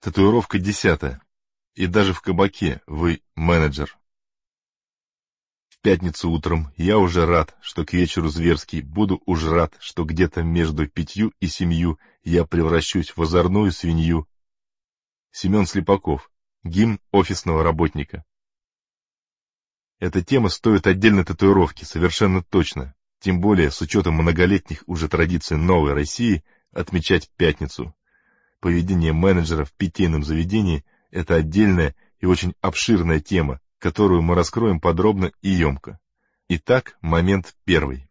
Татуировка десятая. И даже в кабаке вы менеджер. В пятницу утром я уже рад, что к вечеру зверский, буду уж рад, что где-то между пятью и семью я превращусь в озорную свинью. Семен Слепаков. Гимн офисного работника. Эта тема стоит отдельной татуировки, совершенно точно. Тем более, с учетом многолетних уже традиций новой России, отмечать пятницу. Поведение менеджера в питейном заведении – это отдельная и очень обширная тема, которую мы раскроем подробно и емко. Итак, момент первый.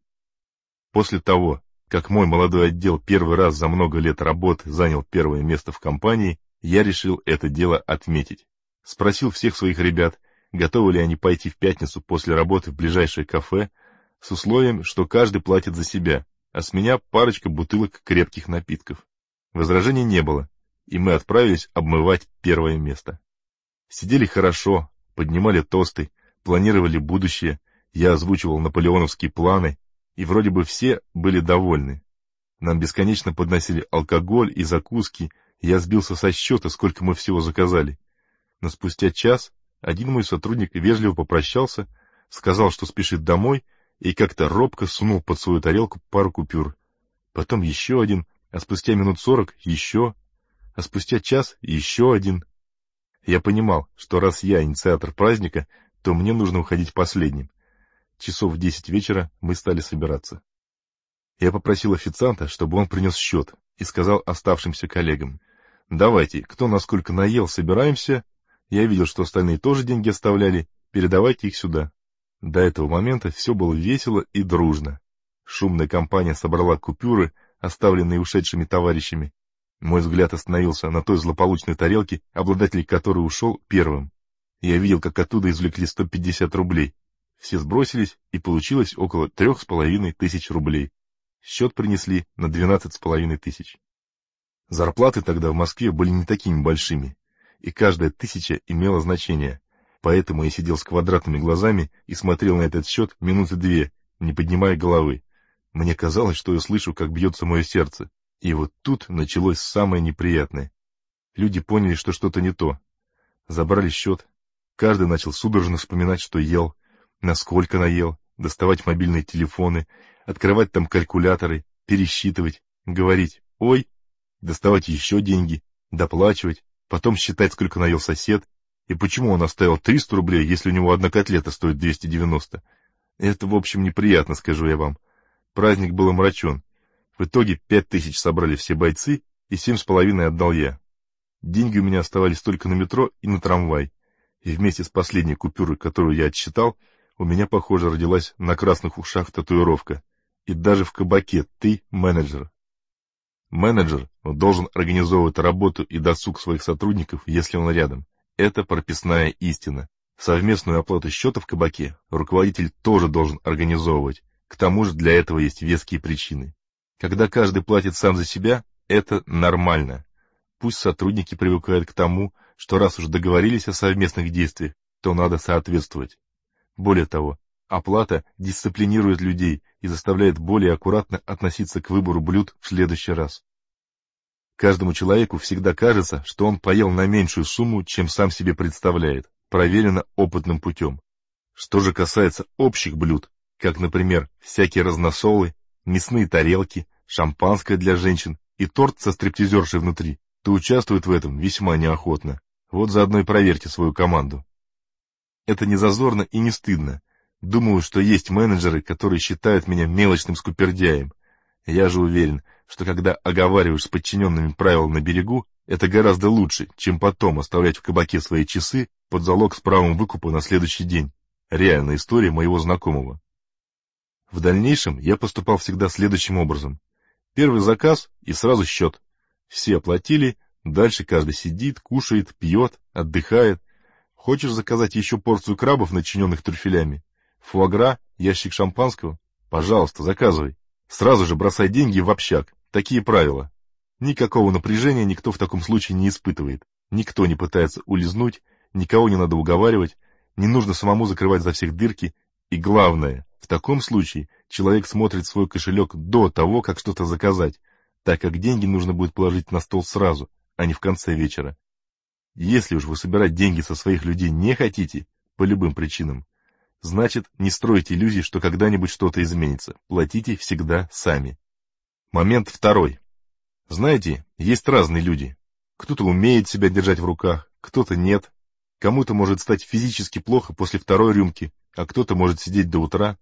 После того, как мой молодой отдел первый раз за много лет работы занял первое место в компании, я решил это дело отметить. Спросил всех своих ребят, готовы ли они пойти в пятницу после работы в ближайшее кафе, с условием, что каждый платит за себя, а с меня парочка бутылок крепких напитков. Возражений не было, и мы отправились обмывать первое место. Сидели хорошо, поднимали тосты, планировали будущее, я озвучивал наполеоновские планы, и вроде бы все были довольны. Нам бесконечно подносили алкоголь и закуски, я сбился со счета, сколько мы всего заказали. Но спустя час один мой сотрудник вежливо попрощался, сказал, что спешит домой, и как-то робко сунул под свою тарелку пару купюр. Потом еще один, а спустя минут сорок еще, а спустя час еще один. Я понимал, что раз я инициатор праздника, то мне нужно уходить последним. Часов в десять вечера мы стали собираться. Я попросил официанта, чтобы он принес счет, и сказал оставшимся коллегам, «Давайте, кто насколько наел, собираемся. Я видел, что остальные тоже деньги оставляли, передавайте их сюда». До этого момента все было весело и дружно. Шумная компания собрала купюры, оставленные ушедшими товарищами. Мой взгляд остановился на той злополучной тарелке, обладатель которой ушел первым. Я видел, как оттуда извлекли 150 рублей. Все сбросились, и получилось около трех с половиной тысяч рублей. Счет принесли на двенадцать с половиной тысяч. Зарплаты тогда в Москве были не такими большими, и каждая тысяча имела значение. Поэтому я сидел с квадратными глазами и смотрел на этот счет минуты две, не поднимая головы. Мне казалось, что я слышу, как бьется мое сердце. И вот тут началось самое неприятное. Люди поняли, что что-то не то. Забрали счет. Каждый начал судорожно вспоминать, что ел, насколько наел, доставать мобильные телефоны, открывать там калькуляторы, пересчитывать, говорить «Ой», доставать еще деньги, доплачивать, потом считать, сколько наел сосед, и почему он оставил 300 рублей, если у него одна котлета стоит 290. Это, в общем, неприятно, скажу я вам. Праздник был омрачен. В итоге пять тысяч собрали все бойцы, и семь с половиной отдал я. Деньги у меня оставались только на метро и на трамвай. И вместе с последней купюрой, которую я отсчитал, у меня, похоже, родилась на красных ушах татуировка. И даже в кабаке ты менеджер. Менеджер должен организовывать работу и досуг своих сотрудников, если он рядом. Это прописная истина. Совместную оплату счета в кабаке руководитель тоже должен организовывать. К тому же для этого есть веские причины. Когда каждый платит сам за себя, это нормально. Пусть сотрудники привыкают к тому, что раз уж договорились о совместных действиях, то надо соответствовать. Более того, оплата дисциплинирует людей и заставляет более аккуратно относиться к выбору блюд в следующий раз. Каждому человеку всегда кажется, что он поел на меньшую сумму, чем сам себе представляет, проверено опытным путем. Что же касается общих блюд, как, например, всякие разносолы, мясные тарелки, шампанское для женщин и торт со стриптизершей внутри, то участвуют в этом весьма неохотно. Вот заодно и проверьте свою команду. Это не зазорно и не стыдно. Думаю, что есть менеджеры, которые считают меня мелочным скупердяем. Я же уверен, что когда оговариваешь с подчиненными правила на берегу, это гораздо лучше, чем потом оставлять в кабаке свои часы под залог с правом выкупа на следующий день. Реальная история моего знакомого. В дальнейшем я поступал всегда следующим образом. Первый заказ и сразу счет. Все оплатили, дальше каждый сидит, кушает, пьет, отдыхает. Хочешь заказать еще порцию крабов, начиненных трюфелями? Фуагра, ящик шампанского? Пожалуйста, заказывай. Сразу же бросай деньги в общак. Такие правила. Никакого напряжения никто в таком случае не испытывает. Никто не пытается улизнуть, никого не надо уговаривать, не нужно самому закрывать за всех дырки. И главное, в таком случае человек смотрит свой кошелек до того, как что-то заказать, так как деньги нужно будет положить на стол сразу, а не в конце вечера. Если уж вы собирать деньги со своих людей не хотите, по любым причинам, значит, не стройте иллюзий, что когда-нибудь что-то изменится. Платите всегда сами. Момент второй. Знаете, есть разные люди. Кто-то умеет себя держать в руках, кто-то нет. Кому-то может стать физически плохо после второй рюмки, а кто-то может сидеть до утра.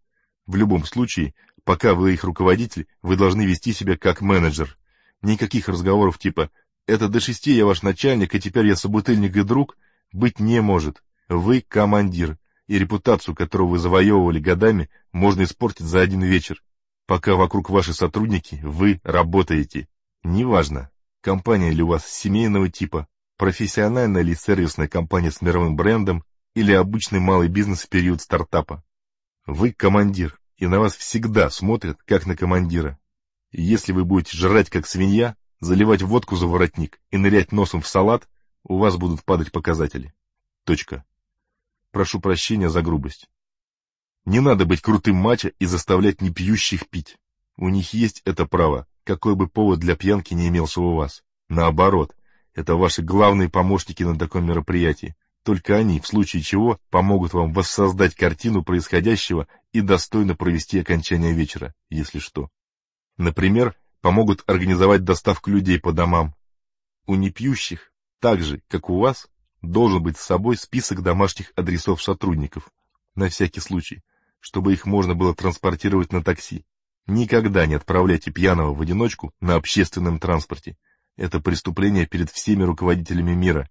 В любом случае, пока вы их руководитель, вы должны вести себя как менеджер. Никаких разговоров типа «это до шести я ваш начальник, и теперь я собутыльник и друг» быть не может. Вы командир, и репутацию, которую вы завоевывали годами, можно испортить за один вечер. Пока вокруг ваши сотрудники, вы работаете. Неважно, компания ли у вас семейного типа, профессиональная ли сервисная компания с мировым брендом или обычный малый бизнес в период стартапа. Вы командир, и на вас всегда смотрят, как на командира. Если вы будете жрать, как свинья, заливать водку за воротник и нырять носом в салат, у вас будут падать показатели. Точка. Прошу прощения за грубость. Не надо быть крутым мачо и заставлять непьющих пить. У них есть это право, какой бы повод для пьянки не имелся у вас. Наоборот, это ваши главные помощники на таком мероприятии. Только они, в случае чего, помогут вам воссоздать картину происходящего и достойно провести окончание вечера, если что. Например, помогут организовать доставку людей по домам. У непьющих, так же, как у вас, должен быть с собой список домашних адресов сотрудников, на всякий случай, чтобы их можно было транспортировать на такси. Никогда не отправляйте пьяного в одиночку на общественном транспорте. Это преступление перед всеми руководителями мира,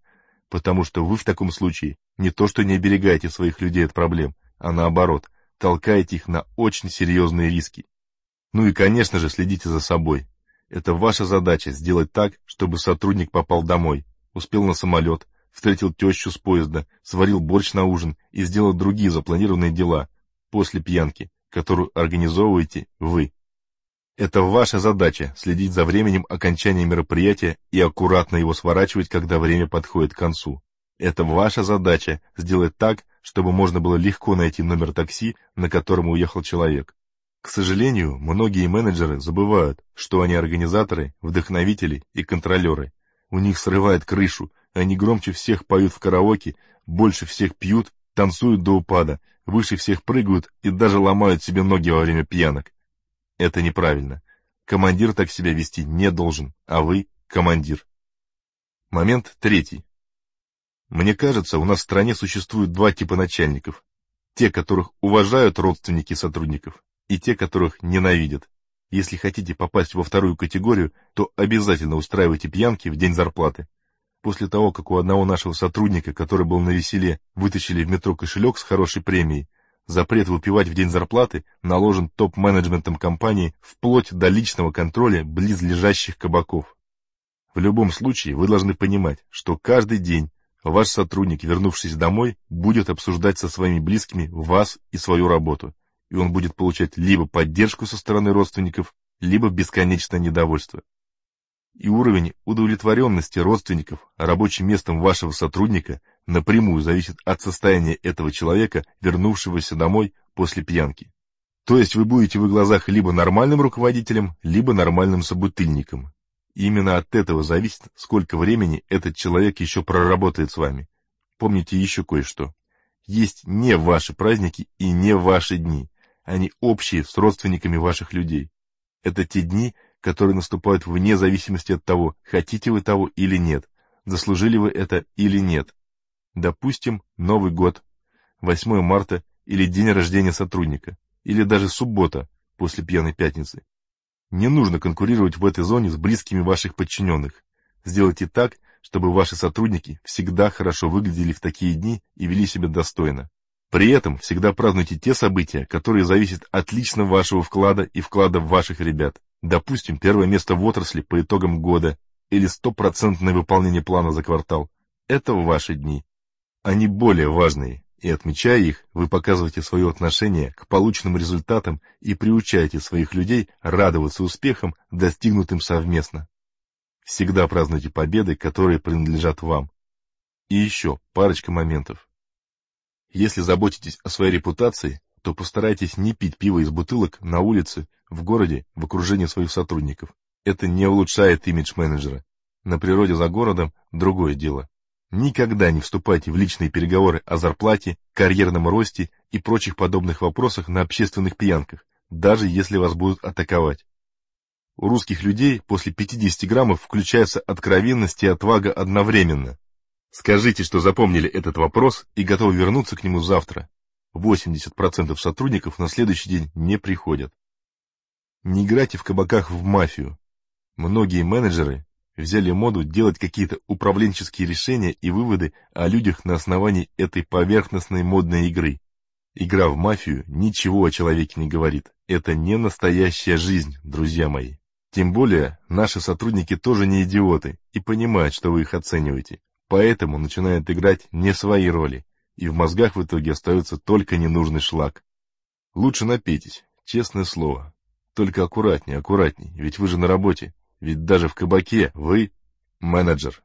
потому что вы в таком случае не то что не оберегаете своих людей от проблем, а наоборот, толкаете их на очень серьезные риски. Ну и, конечно же, следите за собой. Это ваша задача сделать так, чтобы сотрудник попал домой, успел на самолет, встретил тещу с поезда, сварил борщ на ужин и сделал другие запланированные дела, после пьянки, которую организовываете вы. Это ваша задача – следить за временем окончания мероприятия и аккуратно его сворачивать, когда время подходит к концу. Это ваша задача – сделать так, чтобы можно было легко найти номер такси, на котором уехал человек. К сожалению, многие менеджеры забывают, что они организаторы, вдохновители и контролеры. У них срывает крышу, они громче всех поют в караоке, больше всех пьют, танцуют до упада, выше всех прыгают и даже ломают себе ноги во время пьянок. Это неправильно. Командир так себя вести не должен, а вы — командир. Момент третий. Мне кажется, у нас в стране существует два типа начальников. Те, которых уважают родственники сотрудников, и те, которых ненавидят. Если хотите попасть во вторую категорию, то обязательно устраивайте пьянки в день зарплаты. После того, как у одного нашего сотрудника, который был на веселе, вытащили в метро кошелек с хорошей премией, запрет выпивать в день зарплаты наложен топ-менеджментом компании вплоть до личного контроля близлежащих кабаков. В любом случае, вы должны понимать, что каждый день ваш сотрудник, вернувшись домой, будет обсуждать со своими близкими вас и свою работу, и он будет получать либо поддержку со стороны родственников, либо бесконечное недовольство и уровень удовлетворенности родственников рабочим местом вашего сотрудника напрямую зависит от состояния этого человека, вернувшегося домой после пьянки. То есть вы будете в глазах либо нормальным руководителем, либо нормальным собутыльником. Именно от этого зависит, сколько времени этот человек еще проработает с вами. Помните еще кое-что. Есть не ваши праздники и не ваши дни. Они общие с родственниками ваших людей. Это те дни, которые наступают вне зависимости от того, хотите вы того или нет, заслужили вы это или нет. Допустим, Новый год, 8 марта или день рождения сотрудника, или даже суббота после пьяной пятницы. Не нужно конкурировать в этой зоне с близкими ваших подчиненных. Сделайте так, чтобы ваши сотрудники всегда хорошо выглядели в такие дни и вели себя достойно. При этом всегда празднуйте те события, которые зависят от лично вашего вклада и вклада ваших ребят. Допустим, первое место в отрасли по итогам года или стопроцентное выполнение плана за квартал. Это ваши дни. Они более важные, и отмечая их, вы показываете свое отношение к полученным результатам и приучаете своих людей радоваться успехам, достигнутым совместно. Всегда празднуйте победы, которые принадлежат вам. И еще парочка моментов. Если заботитесь о своей репутации, то постарайтесь не пить пиво из бутылок на улице, в городе, в окружении своих сотрудников. Это не улучшает имидж менеджера. На природе за городом другое дело. Никогда не вступайте в личные переговоры о зарплате, карьерном росте и прочих подобных вопросах на общественных пьянках, даже если вас будут атаковать. У русских людей после 50 граммов включается откровенность и отвага одновременно. Скажите, что запомнили этот вопрос и готовы вернуться к нему завтра. 80% сотрудников на следующий день не приходят. Не играйте в кабаках в мафию. Многие менеджеры взяли моду делать какие-то управленческие решения и выводы о людях на основании этой поверхностной модной игры. Игра в мафию ничего о человеке не говорит. Это не настоящая жизнь, друзья мои. Тем более, наши сотрудники тоже не идиоты и понимают, что вы их оцениваете. Поэтому начинают играть не свои роли, и в мозгах в итоге остается только ненужный шлак. Лучше напейтесь, честное слово. Только аккуратней, аккуратней, ведь вы же на работе. Ведь даже в кабаке вы менеджер.